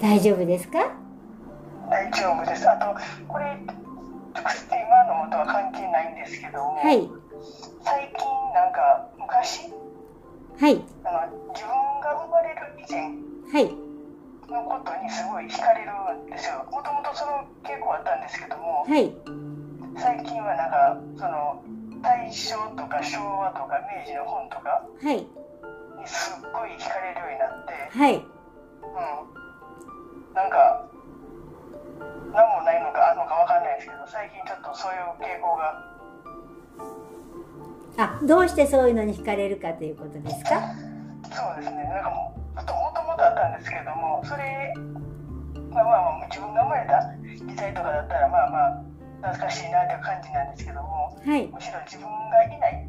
大丈夫ですか？大丈夫です。あと、これ、直接今のとは関係ないんですけども、はい。最近なんか昔？はい。あの自分が生まれる以前はい。のことにすごい惹かれるんですよ。もともとその傾向あったんですけども、はい。最近はなんかその大正とか昭和とか明治の本とかはい。にすっごい惹かれるようになって、はい。うん、なんか何もないのかあるのかわかんないですけど、最近ちょっとそういう傾向が。あ、どうしてそういうのに惹かれるかということですか？そうですね、なんかもう、もともとあったんですけれども、それ、まあまあまあ、自分が生まれた時代とかだったら、まあまあ、懐かしいなという感じなんですけども、はい。むしろ自分がいない、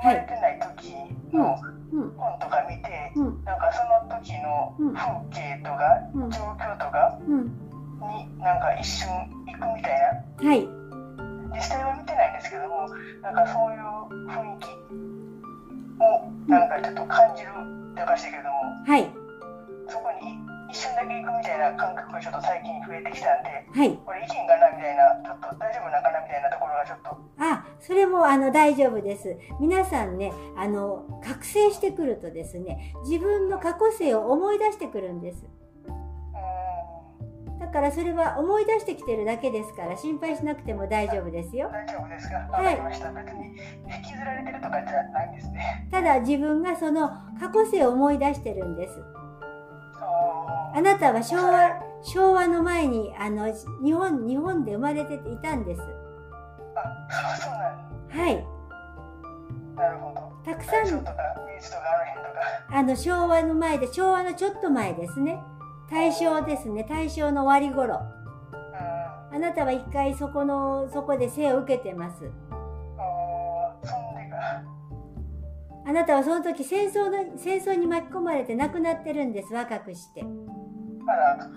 生まれてない時のうん。本とか見て、うん。なんかその時の風景とかうん状況とかうん。になんか一瞬行くみたいな、はい。実際は見てないんですけども、なんかそういう雰囲気をなんかちょっと感じるっておかしいけども、はい。一瞬だけ行くみたいな感覚がちょっと最近増えてきたんで、はい。これいけんかなみたいな、ちょっと大丈夫なんかなみたいなところがちょっと、あ、それもあの大丈夫です。皆さんね、あの、覚醒してくるとですね、自分の過去性を思い出してくるんです。うだからそれは思い出してきてるだけですから心配しなくても大丈夫ですよ。大丈夫ですかわはい引きずられてるとかじゃないんですね。ただ自分がその過去性を思い出してるんです。ああなたは昭和、昭和の前にあの日本、日本で生まれていたんです。あ、そうなんはい。なるほど。たくさん、あの昭和の前で、昭和のちょっと前ですね。大正ですね。大正の終わり頃。うん。あなたは一回そこの、そこで生を受けてます。あなたはその時戦争の、戦争に巻き込まれて亡くなってるんです。若くして。あら。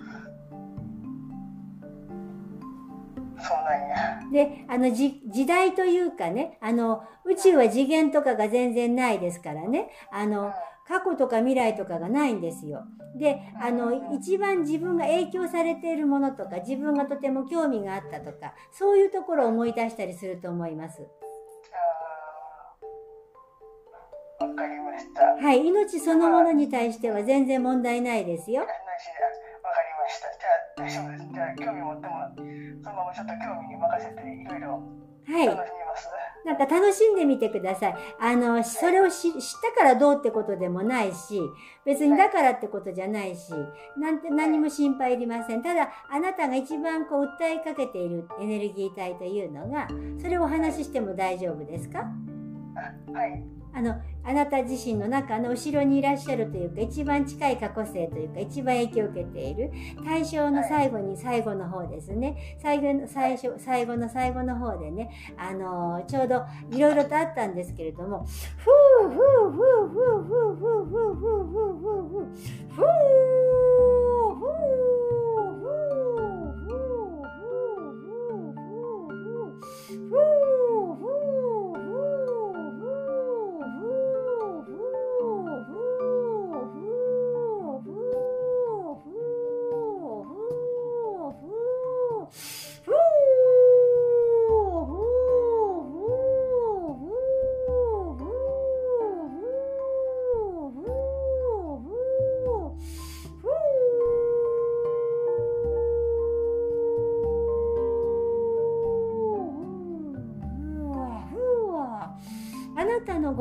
そうなんや。で、あの、じ、時代というかね、あの、宇宙は次元とかが全然ないですからね、あの、過去とか未来とかがないんですよ。で、あの、一番自分が影響されているものとか、自分がとても興味があったとか、そういうところを思い出したりすると思います。わかりました。はい、命そのものに対しては全然問題ないですよ。した。じゃあ大丈夫です。じゃあ興味持ってもそのままちょっと興味に任せていろいろはい。楽しみます。なんか楽しんでみてください。あの、それをし知ったからどうってことでもないし、別にだからってことじゃないし、なんて何も心配いりません。ただ、あなたが一番こう訴えかけているエネルギー体というのが、それをお話ししても大丈夫ですか？あはい。あの、あなた自身の中の後ろにいらっしゃるというか、一番近い過去性というか、一番影響を受けている、対象の最後に最後の方ですね。最後の、最初、最後の最後の方でね、あのーちょうどいろいろとあったんですけれども、ふうふうふうふうふうふうふうふうふうふうふうふう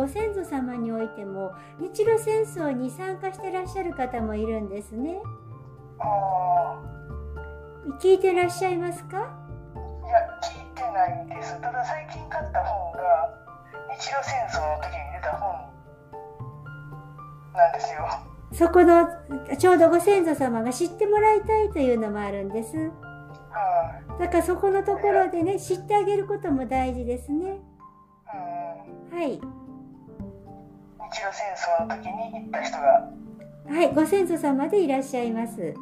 ご先祖様においても日露戦争に参加してらっしゃる方もいるんですねあ聞いてらっしゃいますか？ーいや、聞いてないです。ただ最近買った本が、日露戦争の時に出た本なんですよ。そこのちょうどご先祖様が知ってもらいたいというのもあるんですはい。だからそこのところでね知ってあげることも大事ですねうん。はい日露戦争の時に行った人が、はいご先祖様でいらっしゃいます。うん、えっ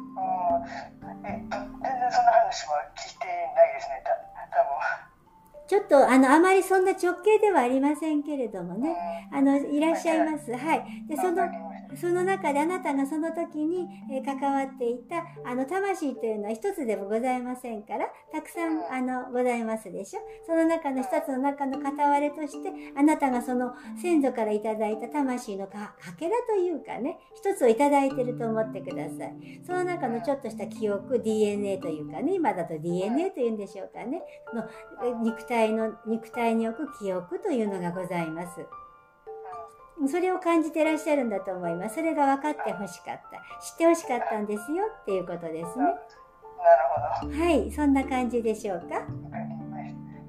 と、全然そんな話は聞いてないですね、た多ちょっとあのあまりそんな直径ではありませんけれども分。ねあのいらっしゃいます。はい。でそのその中であなたがその時に、え関わっていた、あの、魂というのは一つでもございませんから、たくさん、あの、ございますでしょ？その中の一つの中の片割れとして、あなたがその先祖からいただいた魂のかけらというかね、一つをいただいてると思ってください。その中のちょっとした記憶、DNA というかね、今だと DNA というんでしょうかね、の肉体の、肉体に置く記憶というのがございます。それを感じてらっしゃるんだと思います。それが分かってほしかった。知ってほしかったんですよっていうことですね。なるほど。はい、そんな感じでしょうか？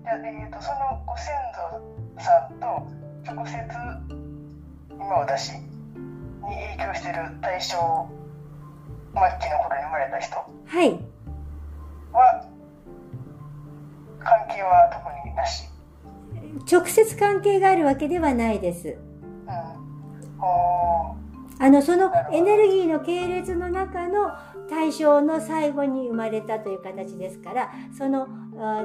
じゃあ、えーと、そのご先祖さんと直接今私に影響している大正末期の頃に生まれた人はいは関係は特になし直接関係があるわけではないです。あ。のそのエネルギーの系列の中の対象の最後に生まれたという形ですからその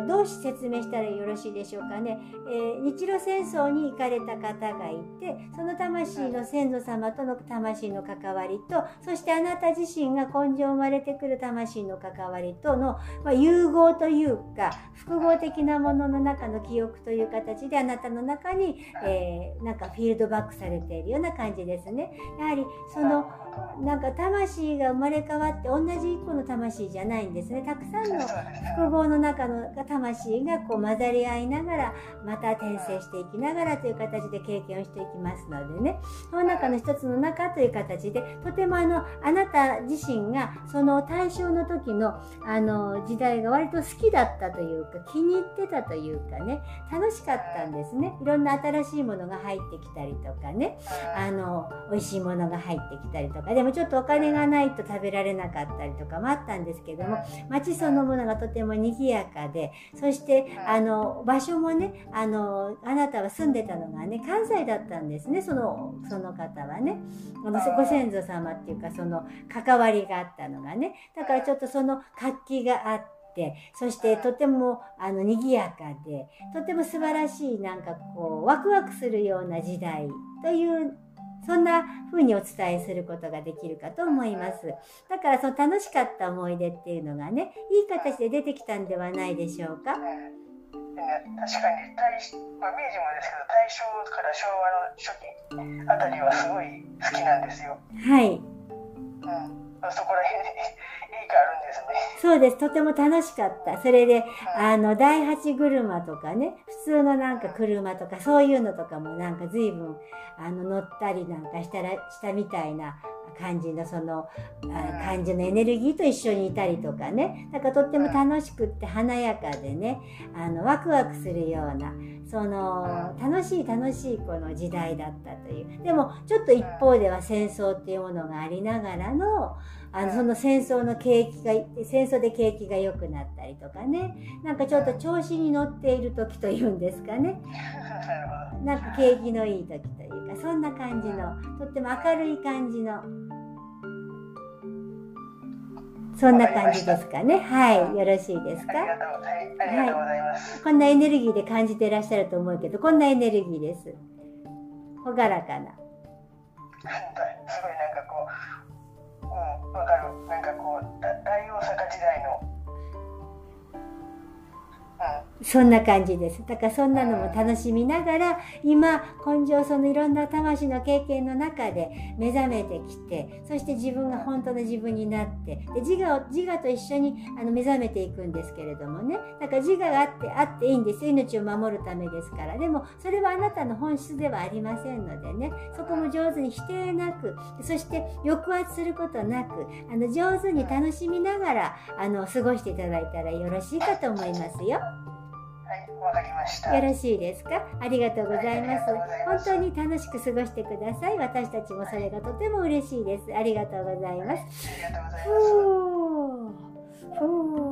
どう説明したらよろしいでしょうかね、えー、日露戦争に行かれた方がいてその魂の先祖様との魂の関わりとそしてあなた自身が根性生まれてくる魂の関わりとの、まあ、融合というか複合的なものの中の記憶という形であなたの中に、えー、なんかフィールドバックされているような感じですね。やはりそのなんか魂が生まれ変わって同じ一個の魂じゃないんですね。たくさんの複合の中の魂がこう混ざり合いながらまた転生していきながらという形で経験をしていきますのでね。その中の一つの中という形でとてもあのあなた自身がその対象の時のあの時代が割と好きだったというか気に入ってたというかね。楽しかったんですね。いろんな新しいものが入ってきたりとかね。あの美味しいものが入ってきたりとかでもちょっとお金がないと食べられなかったりとかもあったんですけども街そのものがとても賑やかでそしてあの場所もねあのあなたは住んでたのがね関西だったんですねそのその方はね。あのご先祖様っていうかその関わりがあったのがね。だからちょっとその活気があってそしてとてもあの賑やかでとても素晴らしいなんかこうワクワクするような時代というそんな風にお伝えすることができるかと思います。だからその楽しかった思い出っていうのがね、いい形で出てきたんではないでしょうか？確かに大、まあ、明治もですけど大正から昭和の初期あたりはすごい好きなんですよ。はい。うん、そこら辺いいかあるんですね。そうです。とても楽しかった。それで、あの、第八車とかね、普通のなんか車とか、そういうのとかもなんか随分、あの、乗ったりなんかしたら、したみたいな感じのその、あ感じのエネルギーと一緒にいたりとかね。だからとっても楽しくって華やかでね、あの、ワクワクするような、その、楽しい楽しいこの時代だったという。でも、ちょっと一方では戦争っていうものがありながらの、あのその戦争の景気が戦争で景気が良くなったりとかね。なんかちょっと調子に乗っている時というんですかね。なんか景気のいい時というかそんな感じのとっても明るい感じのそんな感じですかね。はい。よろしいですか？ありがとうございます。こんなエネルギーで感じていらっしゃると思うけど、こんなエネルギーです。朗らかな。わかるなんかこう大大阪時代のそんな感じです。だからそんなのも楽しみながら、今、根性そのいろんな魂の経験の中で目覚めてきて、そして自分が本当の自分になって、で自我を、自我と一緒にあの目覚めていくんですけれどもね。だから自我があって、あっていいんです命を守るためですから。でも、それはあなたの本質ではありませんのでね。そこも上手に否定なく、そして抑圧することなく、あの上手に楽しみながら、あの、過ごしていただいたらよろしいかと思いますよ。わかりました。よろしいですか？ありがとうございます。本当に楽しく過ごしてください。私たちもそれがとても嬉しいです。ありがとうございます。ありがとうございます。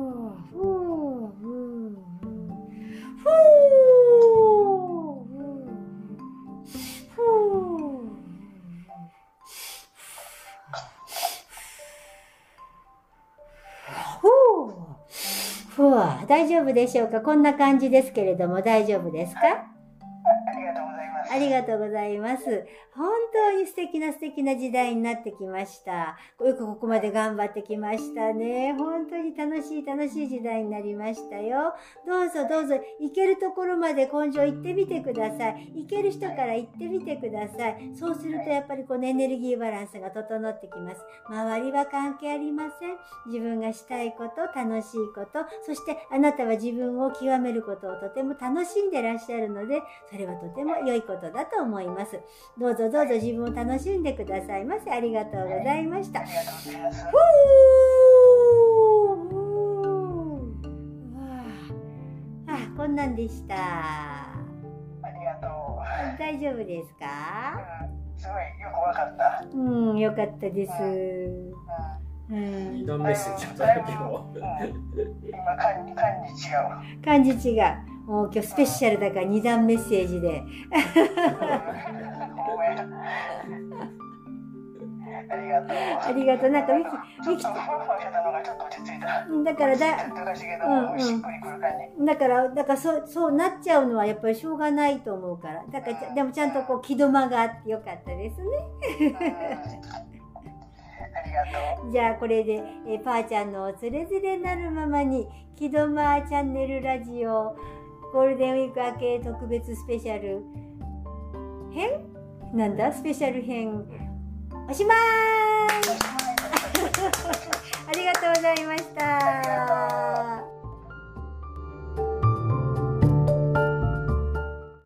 4大丈夫でしょうか？こんな感じですけれども大丈夫ですか、はいありがとうございます。本当に素敵な素敵な時代になってきました。よくここまで頑張ってきましたね。本当に楽しい楽しい時代になりましたよ。どうぞどうぞ、行けるところまで根性行ってみてください。行ける人から行ってみてください。そうするとやっぱりこのエネルギーバランスが整ってきます。周りは関係ありません。自分がしたいこと、楽しいこと、そしてあなたは自分を極めることをとても楽しんでらっしゃるので、それはとても良いことだと思います。どうぞどうぞ自分を楽しんでくださいませ。ありがとうございましたあ。りがとうございます。あ、こんなんでした。ありがとう。大丈夫ですか？うん、すごいよくわかった。うん、よかったです。うんうん二、段メッセージいただけも。うん、今感じ感じ違う。感じ違う。もう今日スペシャルだから2段メッセージで。ありがとう。ありがとう。なんかミキ、ミキちょっとふわふわしてたのがちょっと落ち着いた。うんだからだうんうん。だから、だからそう、そうなっちゃうのはやっぱりしょうがないと思うから。だからちゃ、でもちゃんとこう、気止まがあってよかったですね。うん、ありがとう。じゃあこれで、えー、パーちゃんのおつれづれなるままに、木戸まチャンネルラジオ、ゴールデンウィーク明け特別スペシャル編なんだ？スペシャル編。おしまーい ありがとうございました。